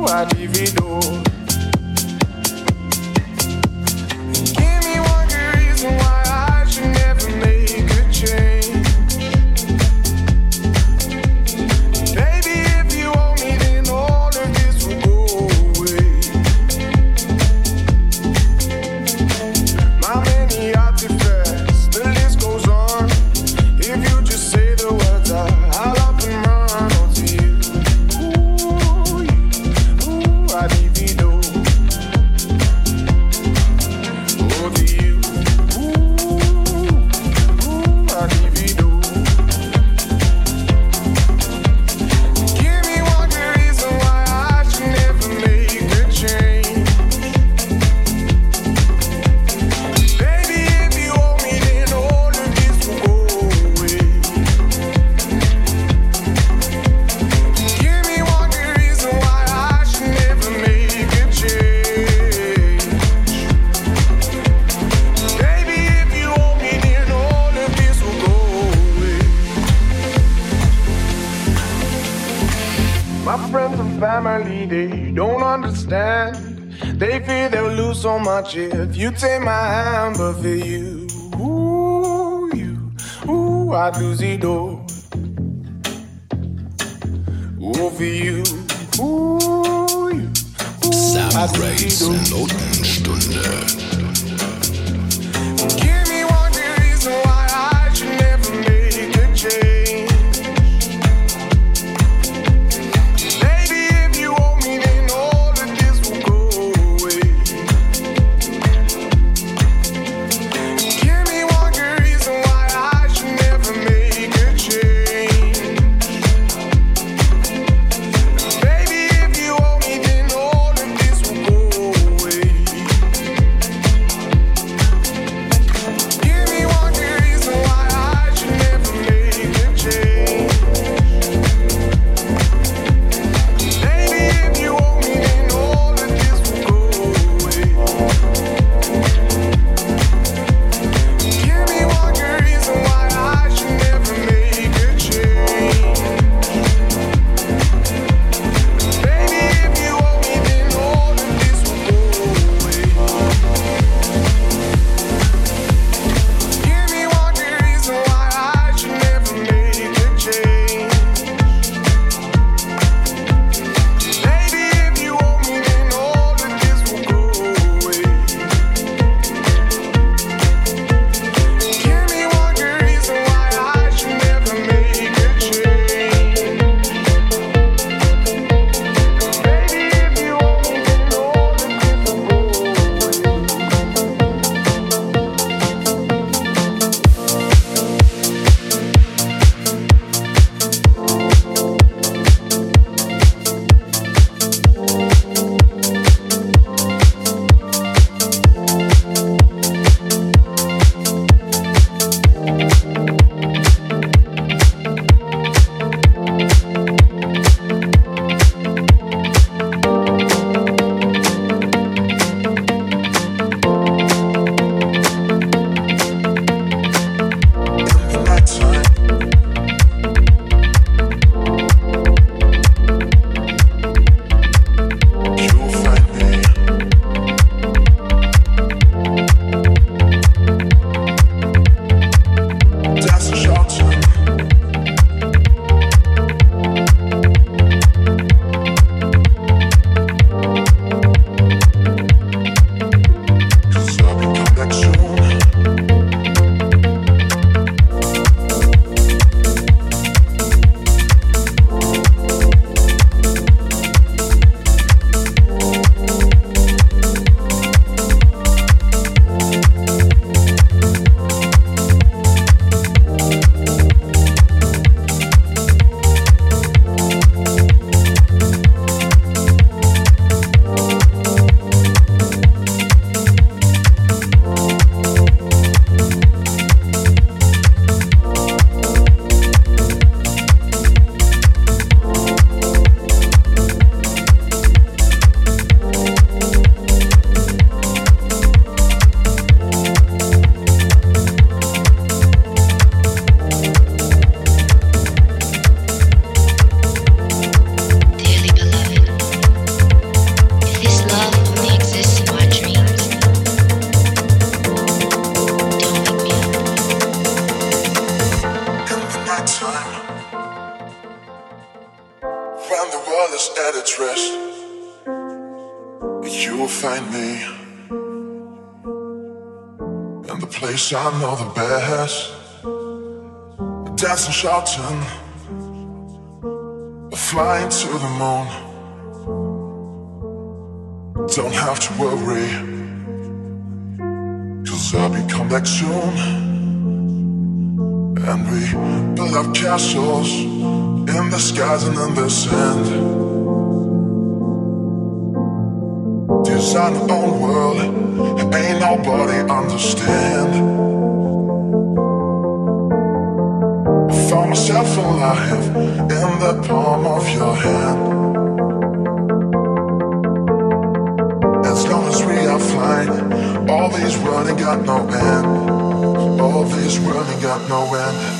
o adivinhou. understand. They fear they'll lose so much if you take my hand, but for you, ooh, you, ooh, I'd lose it all. Ooh, for you, ooh, you, ooh, I'd lose it all. Know the best. Dancing, shouting, flying to the moon. Don't have to worry, cause I'll be come back soon. And we build up castles in the skies and in the sand. Design our own world, ain't nobody understand. Myself alive in the palm of your hand. As long as we are flying, all these running got no end. All these running got no end.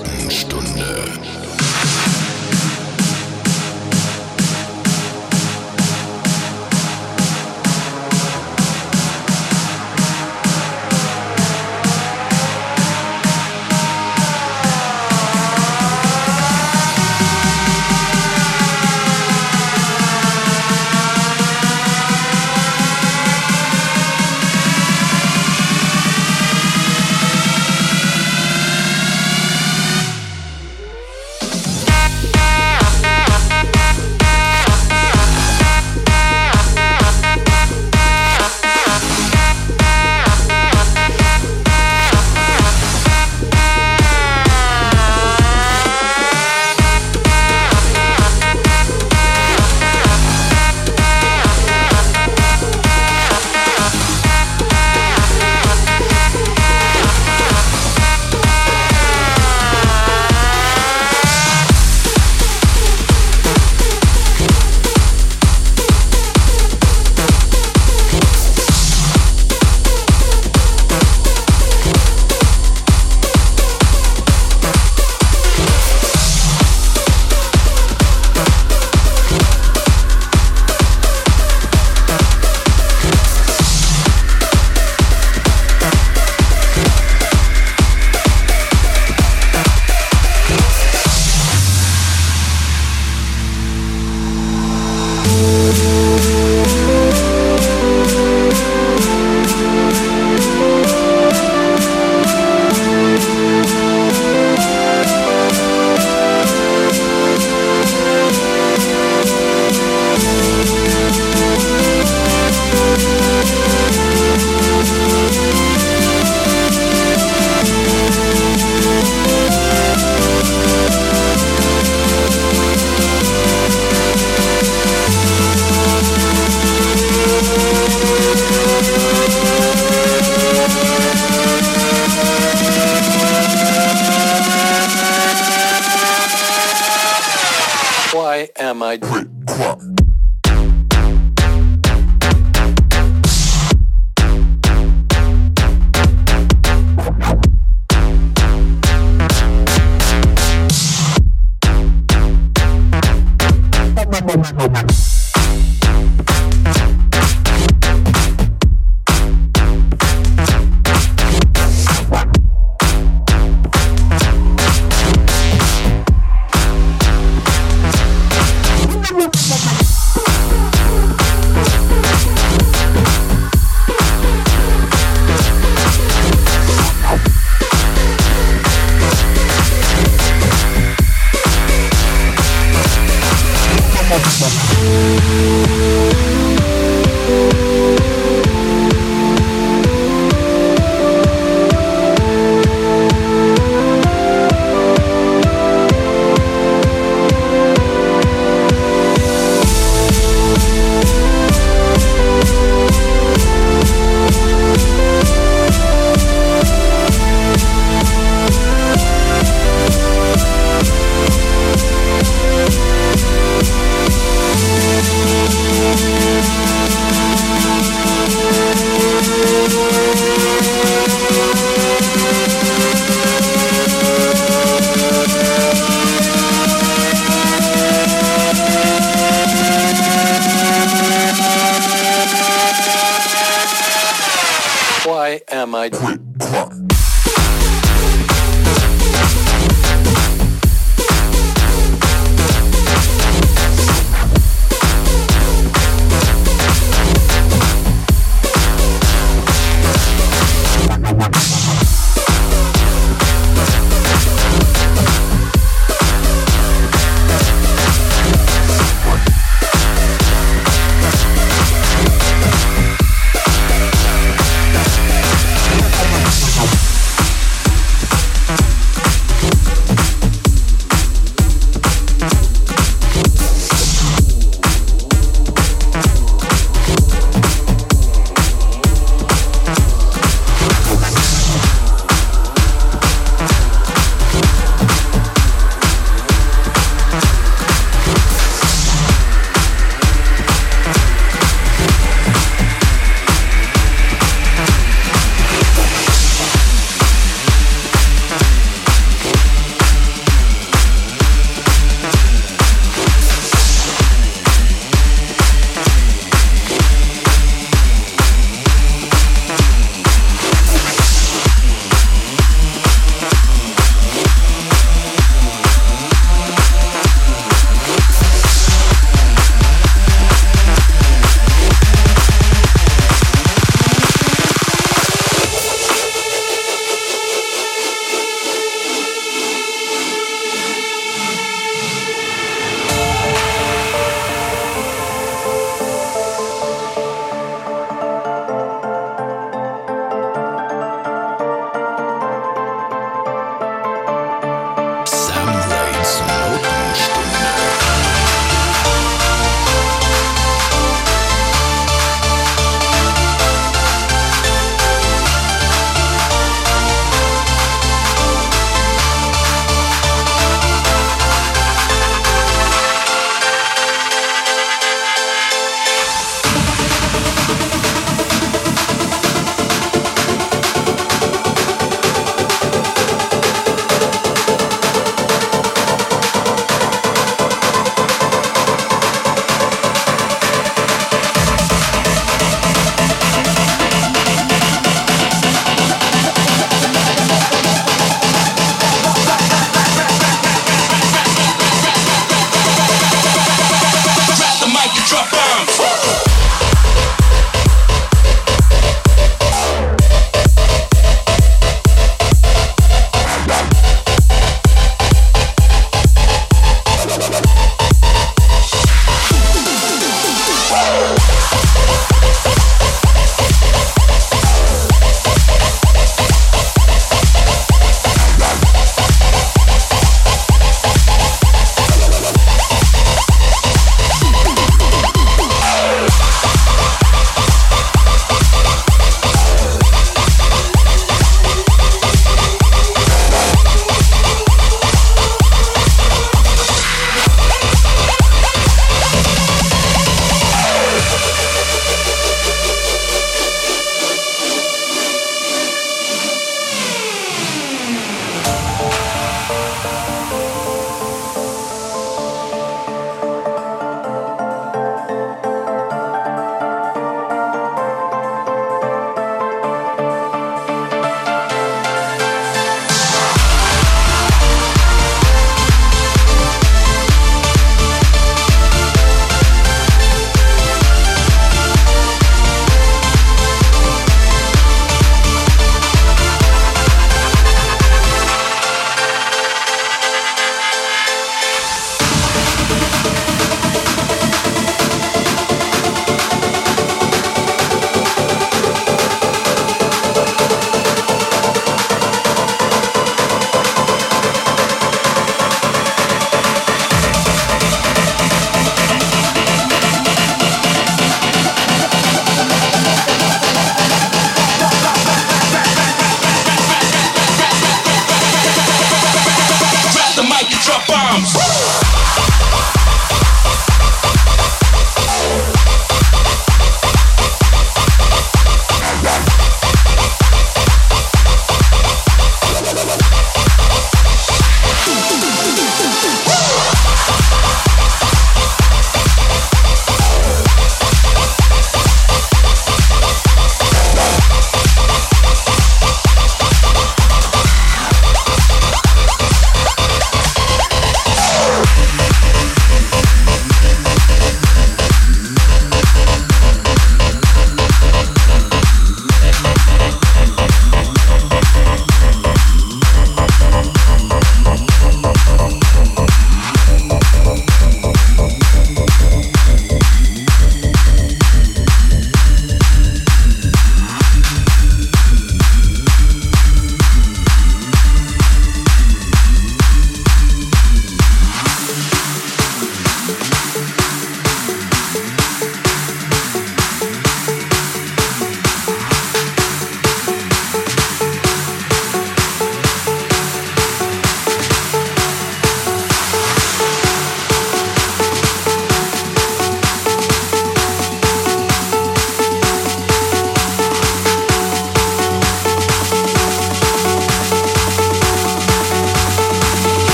Schattenstunde. Notenstunde.